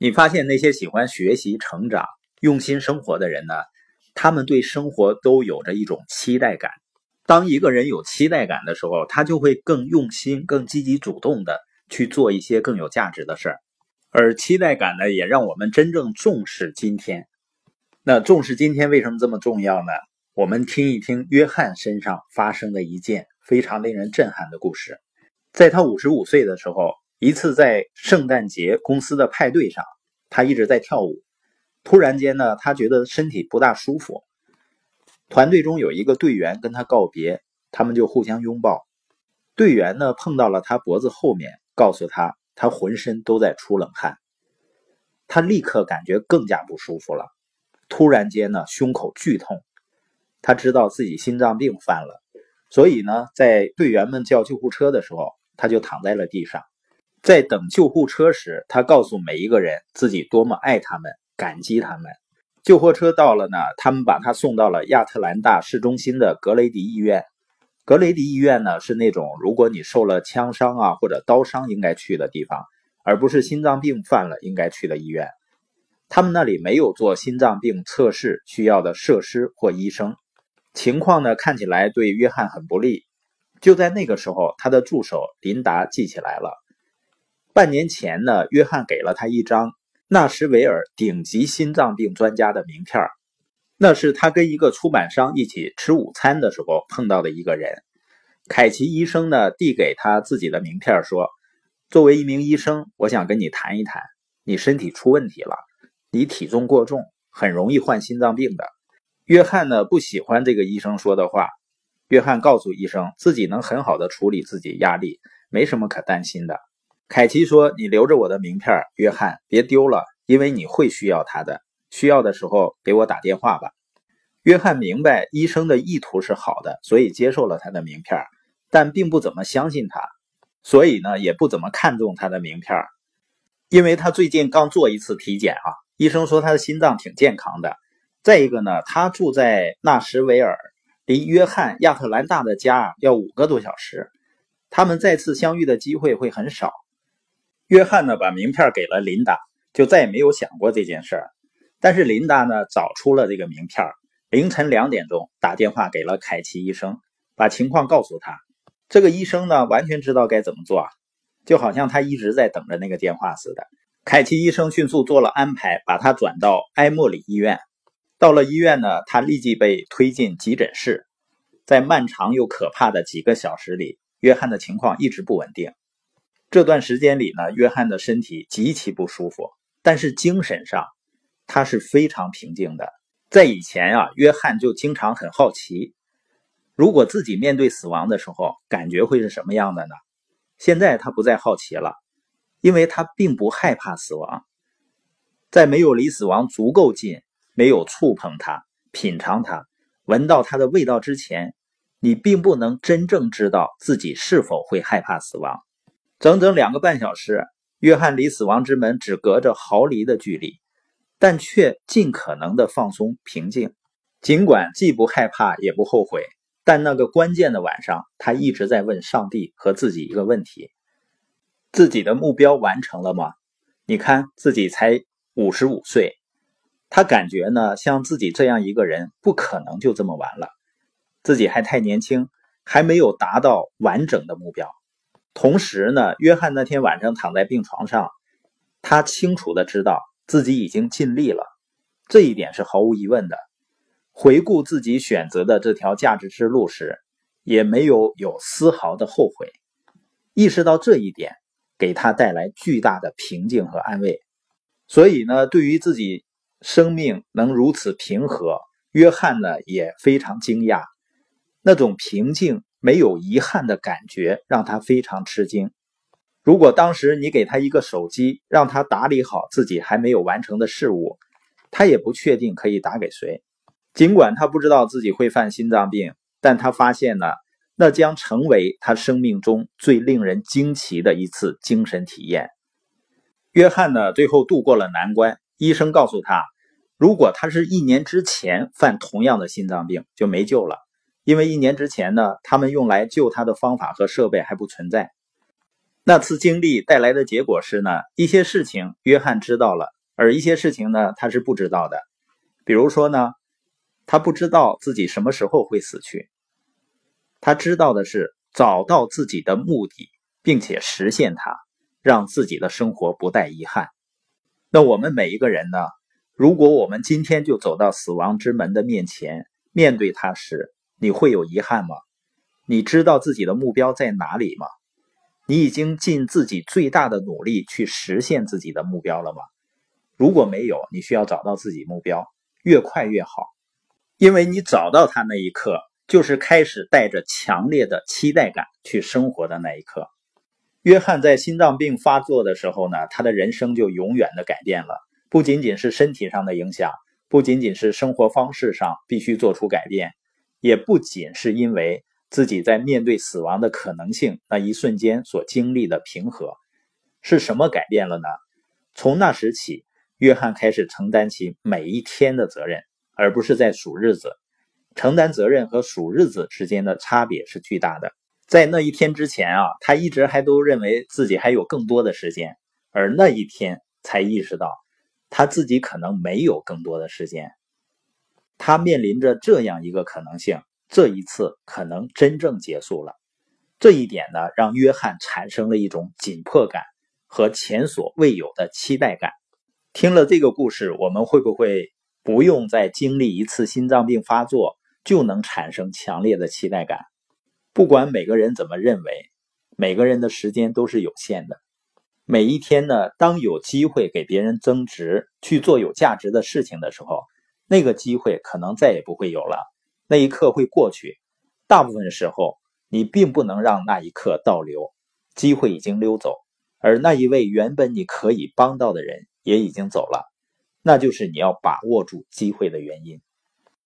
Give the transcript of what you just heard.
你发现那些喜欢学习、成长、用心生活的人呢？他们对生活都有着一种期待感。当一个人有期待感的时候，他就会更用心、更积极主动的去做一些更有价值的事儿。而期待感呢，也让我们真正重视今天。那重视今天为什么这么重要呢？我们听一听约翰身上发生的一件非常令人震撼的故事。在他五十五岁的时候，一次在圣诞节公司的派对上，他一直在跳舞。突然间呢，他觉得身体不大舒服。团队中有一个队员跟他告别，他们就互相拥抱。队员呢碰到了他脖子后面，告诉他他浑身都在出冷汗。他立刻感觉更加不舒服了。突然间呢，胸口剧痛，他知道自己心脏病犯了，所以呢，在队员们叫救护车的时候，他就躺在了地上。在等救护车时，他告诉每一个人自己多么爱他们。感激他们。救护车到了呢，他们把他送到了亚特兰大市中心的格雷迪医院。格雷迪医院呢，是那种如果你受了枪伤啊或者刀伤应该去的地方，而不是心脏病犯了应该去的医院。他们那里没有做心脏病测试需要的设施或医生。情况呢，看起来对约翰很不利。就在那个时候，他的助手琳达记起来了，半年前呢，约翰给了他一张。纳什维尔顶级心脏病专家的名片那是他跟一个出版商一起吃午餐的时候碰到的一个人。凯奇医生呢，递给他自己的名片说：“作为一名医生，我想跟你谈一谈。你身体出问题了，你体重过重，很容易患心脏病的。”约翰呢，不喜欢这个医生说的话。约翰告诉医生，自己能很好的处理自己压力，没什么可担心的。凯奇说：“你留着我的名片，约翰，别丢了，因为你会需要它的。需要的时候给我打电话吧。”约翰明白医生的意图是好的，所以接受了他的名片，但并不怎么相信他，所以呢，也不怎么看重他的名片，因为他最近刚做一次体检啊，医生说他的心脏挺健康的。再一个呢，他住在纳什维尔，离约翰亚特兰大的家要五个多小时，他们再次相遇的机会会很少。约翰呢，把名片给了琳达，就再也没有想过这件事儿。但是琳达呢，找出了这个名片，凌晨两点钟打电话给了凯奇医生，把情况告诉他。这个医生呢，完全知道该怎么做，就好像他一直在等着那个电话似的。凯奇医生迅速做了安排，把他转到埃默里医院。到了医院呢，他立即被推进急诊室。在漫长又可怕的几个小时里，约翰的情况一直不稳定。这段时间里呢，约翰的身体极其不舒服，但是精神上他是非常平静的。在以前啊，约翰就经常很好奇，如果自己面对死亡的时候，感觉会是什么样的呢？现在他不再好奇了，因为他并不害怕死亡。在没有离死亡足够近、没有触碰它、品尝它、闻到它的味道之前，你并不能真正知道自己是否会害怕死亡。整整两个半小时，约翰离死亡之门只隔着毫厘的距离，但却尽可能的放松平静。尽管既不害怕也不后悔，但那个关键的晚上，他一直在问上帝和自己一个问题：自己的目标完成了吗？你看自己才五十五岁，他感觉呢，像自己这样一个人，不可能就这么完了。自己还太年轻，还没有达到完整的目标。同时呢，约翰那天晚上躺在病床上，他清楚的知道自己已经尽力了，这一点是毫无疑问的。回顾自己选择的这条价值之路时，也没有有丝毫的后悔。意识到这一点，给他带来巨大的平静和安慰。所以呢，对于自己生命能如此平和，约翰呢也非常惊讶，那种平静。没有遗憾的感觉让他非常吃惊。如果当时你给他一个手机，让他打理好自己还没有完成的事物，他也不确定可以打给谁。尽管他不知道自己会犯心脏病，但他发现了那将成为他生命中最令人惊奇的一次精神体验。约翰呢，最后度过了难关。医生告诉他，如果他是一年之前犯同样的心脏病，就没救了。因为一年之前呢，他们用来救他的方法和设备还不存在。那次经历带来的结果是呢，一些事情约翰知道了，而一些事情呢他是不知道的。比如说呢，他不知道自己什么时候会死去，他知道的是找到自己的目的，并且实现它，让自己的生活不带遗憾。那我们每一个人呢，如果我们今天就走到死亡之门的面前，面对它时，你会有遗憾吗？你知道自己的目标在哪里吗？你已经尽自己最大的努力去实现自己的目标了吗？如果没有，你需要找到自己目标，越快越好，因为你找到它那一刻，就是开始带着强烈的期待感去生活的那一刻。约翰在心脏病发作的时候呢，他的人生就永远的改变了，不仅仅是身体上的影响，不仅仅是生活方式上必须做出改变，也不仅是因为。自己在面对死亡的可能性那一瞬间所经历的平和，是什么改变了呢？从那时起，约翰开始承担起每一天的责任，而不是在数日子。承担责任和数日子之间的差别是巨大的。在那一天之前啊，他一直还都认为自己还有更多的时间，而那一天才意识到他自己可能没有更多的时间。他面临着这样一个可能性。这一次可能真正结束了，这一点呢，让约翰产生了一种紧迫感和前所未有的期待感。听了这个故事，我们会不会不用再经历一次心脏病发作就能产生强烈的期待感？不管每个人怎么认为，每个人的时间都是有限的。每一天呢，当有机会给别人增值、去做有价值的事情的时候，那个机会可能再也不会有了。那一刻会过去，大部分时候你并不能让那一刻倒流，机会已经溜走，而那一位原本你可以帮到的人也已经走了，那就是你要把握住机会的原因。